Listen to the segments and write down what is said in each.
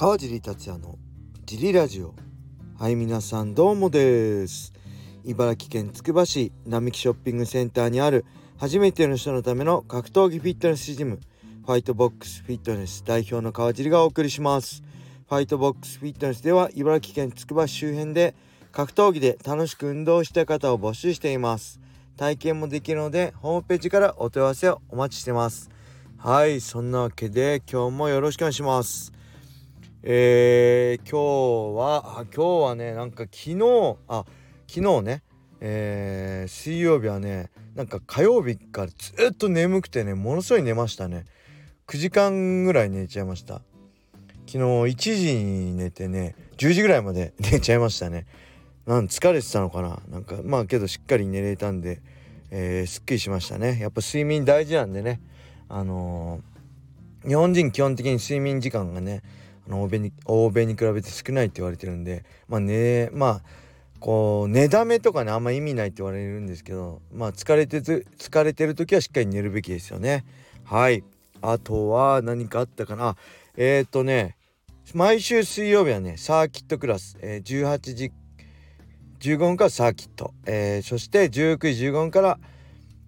川尻達也のジリラジオ。はい皆さんどうもです。茨城県つくば市並木ショッピングセンターにある初めての人のための格闘技フィットネスジムファイトボックスフィットネス代表の川尻がお送りします。ファイトボックスフィットネスでは茨城県つくば市周辺で格闘技で楽しく運動した方を募集しています。体験もできるのでホームページからお問い合わせをお待ちしてます。はいそんなわけで今日もよろしくお願いします。えー、今日は今日はねなんか昨日あ昨日ねえー、水曜日はねなんか火曜日からずっと眠くてねものすごい寝ましたね。9時間ぐらい寝ちゃいました。昨日1時に寝てね10時ぐらいまで 寝ちゃいましたね。なん疲れてたのかな？なんかまあけどしっかり寝れたんで、えー、すっきりしましたね。やっぱ睡眠大事なんでね。あのー、日本人基本的に睡眠時間がね欧米に欧米に比べて少ないって言われてるんでまあねまあこう寝だめとかねあんま意味ないって言われるんですけどまあ疲れてる疲れてる時はしっかり寝るべきですよね。はい。あとは何かあったかな。えっ、ー、とね毎週水曜日はねサーキットクラス、えー、18時15分からサーキット、えー、そして19時15分から、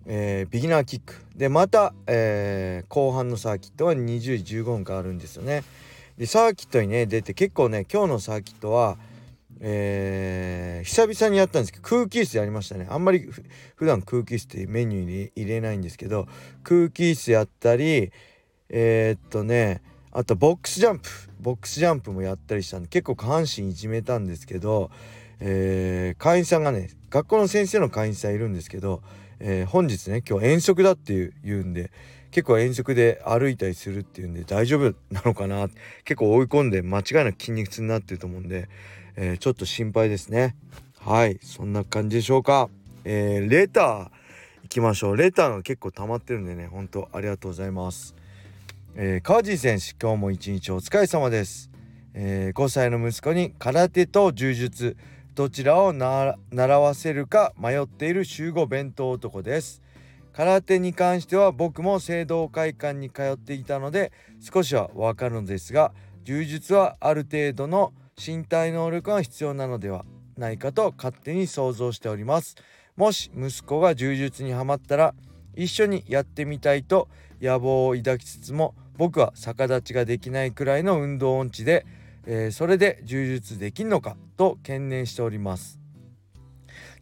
えー、ビギナーキック。でまた、えー、後半のサーキットは20時15分からあるんですよね。でサーキットにね出て結構ね今日のサーキットはえー、久々にやったんですけど空気椅子やりましたね。あんまり普段空気椅子ってメニューに入れないんですけど空気椅子やったりえー、っとねあとボックスジャンプ。ボックスジャンプもやったりしたんで結構下半身いじめたんですけど、えー、会員さんがね学校の先生の会員さんいるんですけど、えー、本日ね今日遠足だっていう言うんで結構遠足で歩いたりするっていうんで大丈夫なのかな。結構追い込んで間違いなく筋肉痛になってると思うんで、えー、ちょっと心配ですね。はいそんな感じでしょうか。えー、レター行きましょう。レターが結構溜まってるんでね本当ありがとうございます。えー、川地選手今日も一日お疲れ様です、えー、5歳の息子に空手と柔術どちらを習わせるか迷っている週5弁当男です。空手に関しては僕も聖堂会館に通っていたので少しはわかるのですが柔術はある程度の身体能力が必要なのではないかと勝手に想像しております。もし息子が柔術にはまったら一緒にやってみたいと野望を抱きつつも僕は逆立ちができないくらいの運動音痴で、えー、それで柔術できんのかと懸念しております。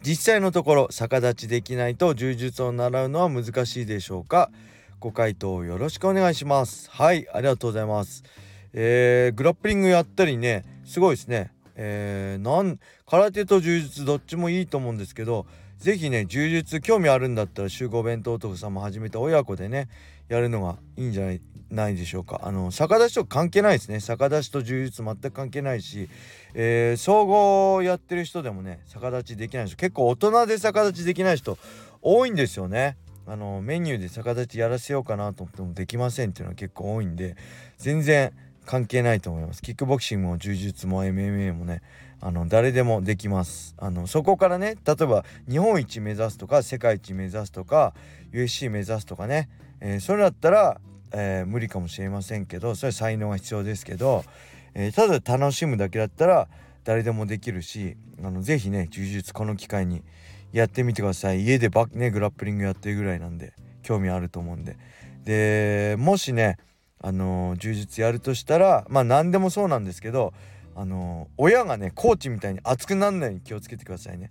実際のところ逆立ちできないと柔術を習うのは難しいでしょうか？ご回答よろしくお願いします。はいありがとうございます。えー、グラップリングやったりねすごいですね。えー、なん空手と柔術どっちもいいと思うんですけど是非ね柔術興味あるんだったら集合弁当とさんも始めて親子でねやるのがいいんじゃないないでしょうか。あの逆立ちと関係ないですね。逆立ちと柔術全く関係ないし、えー、総合やってる人でもね逆立ちできない人。結構大人で逆立ちできない人多いんですよね。あのメニューで逆立ちやらせようかなと思ってもできませんっていうのは結構多いんで全然関係ないと思います。キックボクシングも柔術も MMA もねあの誰でもできます。あのそこからね例えば日本一目指すとか世界一目指すとか USC 目指すとかね、えー、それだったらえー、無理かもしれませんけどそれは才能が必要ですけど、えー、ただ楽しむだけだったら誰でもできるしあのぜひね柔術この機会にやってみてください家でバねグラップリングやってるぐらいなんで興味あると思うんででもしねあの柔術やるとしたらまあ何でもそうなんですけどあの親がねコーチみたいに熱くならないように気をつけてくださいね。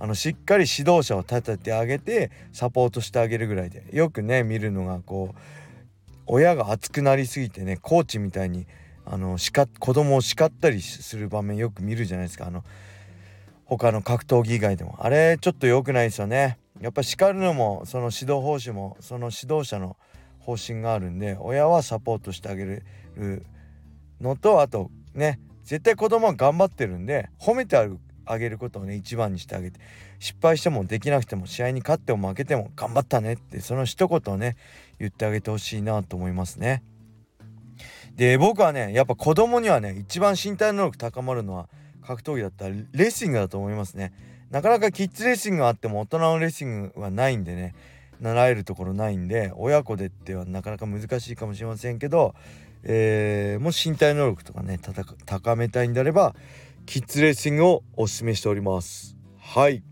あのしっかり指導者を立ててあげてサポートしてあげるぐらいで。よくね見るのがこう親が熱くなりすぎてねコーチみたいにあの叱子供を叱ったりする場面よく見るじゃないですか。あの他の格闘技以外でも。あれちょっと良くないですよね。やっぱ叱るのもその指導方針もその指導者の方針があるんで親はサポートしてあげるのとあとね絶対子供は頑張ってるんで褒めてあるげることをね一番にしてあげて失敗してもできなくても試合に勝っても負けても頑張ったねってその一言をね言ってあげてほしいなと思いますね。で僕はねやっぱ子供にはね一番身体能力高まるのは格闘技だったらレッシングだと思いますね。なかなかキッズレッシングがあっても大人のレッシングはないんでね習えるところないんで親子でってはなかなか難しいかもしれませんけどえー、もし身体能力とかね高めたいんであればキッズレーシングをおすすめしております。はい。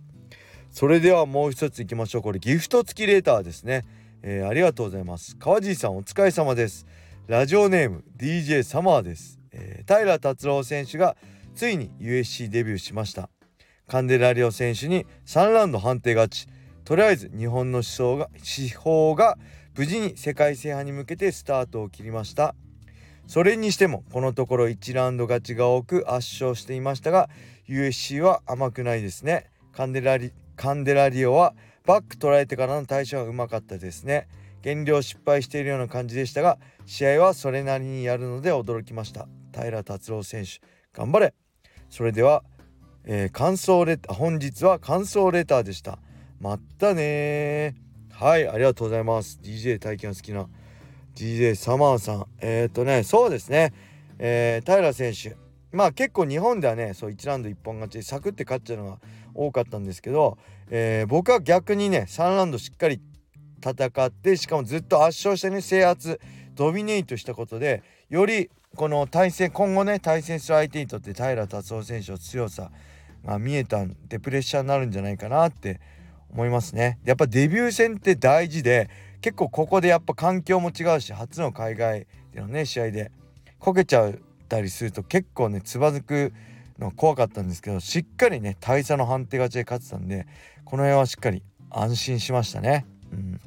それではもう一ついきましょう。これギフト付きレーターですね、えー、ありがとうございます。川地さんお疲れ様です。ラジオネーム DJ サマーです、えー、平達郎選手がついに USC デビューしました。カンデラリオ選手に3ラウンド判定勝ち。とりあえず日本の思想が司法が無事に世界制覇に向けてスタートを切りました。それにしてもこのところ1ラウンド勝ちが多く圧勝していましたが USC は甘くないですね。カンデラリカンデラリオはバック捉えてからの対処がうまかったですね。減量失敗しているような感じでしたが試合はそれなりにやるので驚きました。平達郎選手頑張れ。それでは、えー、感想レ本日は感想レターでした。まったねはいありがとうございます。DJ 体験好きな DJ サマーさん。えっ、ー、とねそうですね。えー、平選手。まあ結構日本ではねそう1ラウンド1本勝ちでサクって勝っちゃうのが多かったんですけど、えー、僕は逆にね3ラウンドしっかり戦ってしかもずっと圧勝してね制圧ドミネートしたことでよりこの対戦今後ね対戦する相手にとって平達夫選手の強さが見えたんでプレッシャーになるんじゃないかなって思いますね。やっぱデビュー戦って大事で結構ここでやっぱ環境も違うし初の海外でのね試合でこけちゃったりすると結構ねつばづくの怖かったんですけどしっかりね大差の判定勝ちで勝ってたんでこの辺はしっかり安心しましたね。うん、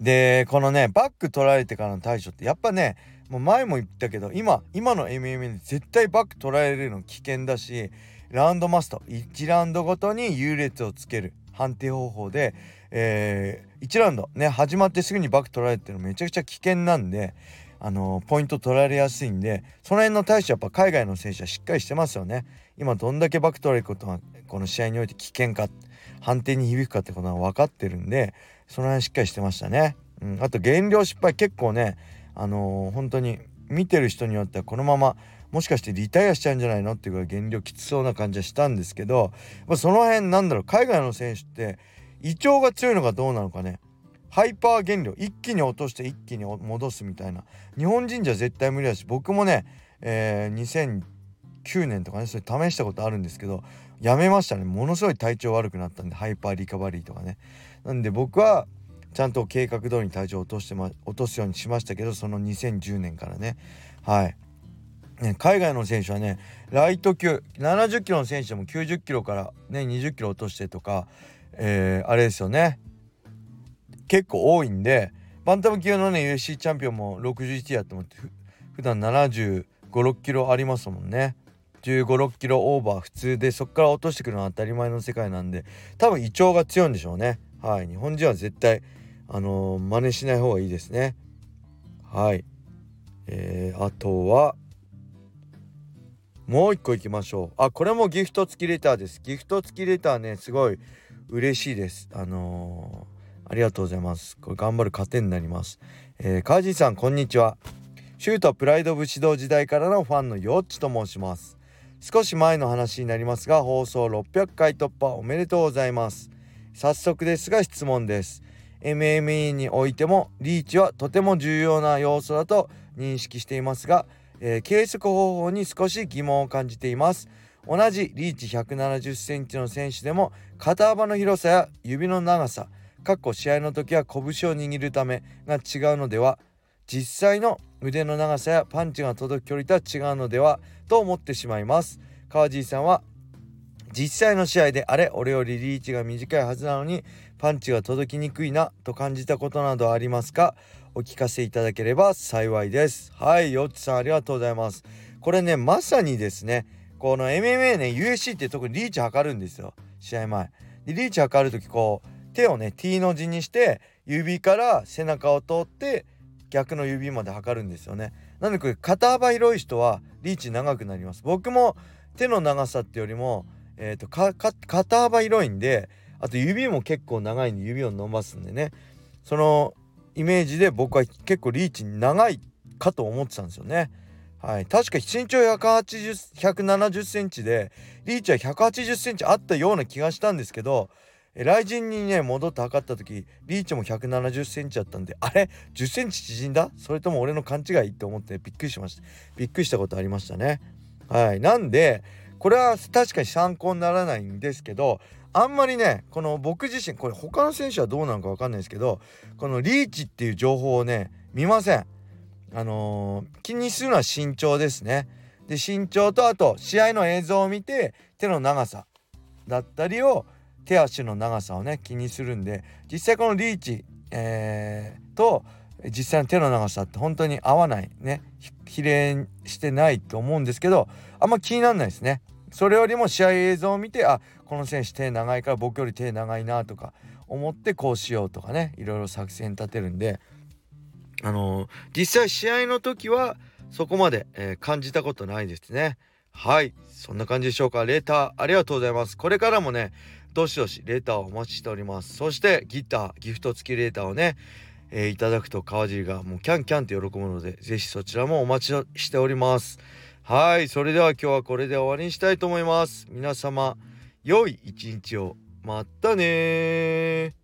でこのねバック取られてからの対処ってやっぱねもう前も言ったけど今今の MMA で絶対バック取られるの危険だしラウンドマスト1ラウンドごとに優劣をつける判定方法で、えー、1ラウンド。ね始まってすぐにバック取られていうのめちゃくちゃ危険なんであのポイント取られやすいんでその辺の対処やっぱ海外の選手はしっかりしてますよね。今どんだけバック取られることがこの試合において危険か判定に響くかってことは分かってるんでその辺しっかりしてましたね、うん、あと減量失敗結構ねあのー、本当に見てる人によってはこのままもしかしてリタイアしちゃうんじゃないのっていうぐらい減量きつそうな感じはしたんですけど、まあ、その辺なんだろう海外の選手って胃腸が強いのかどうなのかね。ハイパー減量。一気に落として一気に戻すみたいな。日本人じゃ絶対無理だし僕もね、えー、2009年とかねそれ試したことあるんですけどやめましたね。ものすごい体調悪くなったんでハイパーリカバリーとかね。なんで僕はちゃんと計画通りに体重を落として、ま、落とすようにしましたけどその2010年からね。はい。ね、海外の選手はねライト級70キロの選手でも90キロからね20キロ落としてとか、えー、あれですよね。結構多いんでバンタム級のね UFC チャンピオンも61やっても普段7 5 6キロありますもんね。1 5 6キロオーバー普通でそこから落としてくるのは当たり前の世界なんで多分胃腸が強いんでしょうね。はい。日本人は絶対あのー、真似しない方がいいですね。はい。えー、あとはもう一個いきましょう。あこれもギフト付きレターです。ギフト付きレターねすごい嬉しいです。あのー、ありがとうございます。これ頑張る糧になります。えー、カージーさんこんにちは。シュートプライド武士道時代からのファンのヨッチと申します。少し前の話になりますが放送600回突破おめでとうございます。早速ですが質問です。MMA においてもリーチはとても重要な要素だと認識していますがえー、計測方法に少し疑問を感じています。同じリーチ170センチの選手でも肩幅の広さや指の長さかっこ試合の時は拳を握るためが違うのでは実際の腕の長さやパンチが届く距離とは違うのではと思ってしまいます。川地さんは実際の試合であれ俺よりリーチが短いはずなのにパンチが届きにくいなと感じたことなどありますか？お聞かせいただければ幸いです。はいよっちさんありがとうございます。これねまさにですねこの MMA ね USC って特にリーチ測るんですよ。試合前。でリーチ測る時こう手をね T の字にして指から背中を通って逆の指まで測るんですよね。なのでこれ肩幅広い人はリーチ長くなります。僕も手の長さってよりもえーと、肩幅広いんであと指も結構長いんで指を伸ばすんでね。そのイメージで僕は結構リーチ長いかと思ってたんですよね。はい、確か身長180 170センチでリーチは180センチあったような気がしたんですけど、雷神にね戻って測った時リーチも1 7 0センチあったんであれ？1 0センチ縮んだ？それとも俺の勘違いって思ってびっくりしました。びっくりしたことありましたね。はい。なんでこれは確かに参考にならないんですけどあんまりねこの僕自身これ他の選手はどうなのか分かんないですけどこのリーチっていう情報をね見ません。あのー、気にするのは身長ですねで身長とあと試合の映像を見て手の長さだったりを手足の長さをね気にするんで実際このリーチ、えー、と実際の手の長さって本当に合わないね比例してないと思うんですけどあんま気になんないですね。それよりも試合映像を見てあこの選手手長いから僕より手長いなとか思ってこうしようとかねいろいろ作戦立てるんであの、実際試合の時はそこまで、えー、感じたことないですね。はい。そんな感じでしょうか。レーターありがとうございます。これからもねどしどしレーターをお待ちしております。そしてギターギフト付きレーターをね、えー、いただくと川尻がもうキャンキャンって喜ぶので是非そちらもお待ちしております。はい。それでは今日はこれで終わりにしたいと思います。皆様良い一日を。またね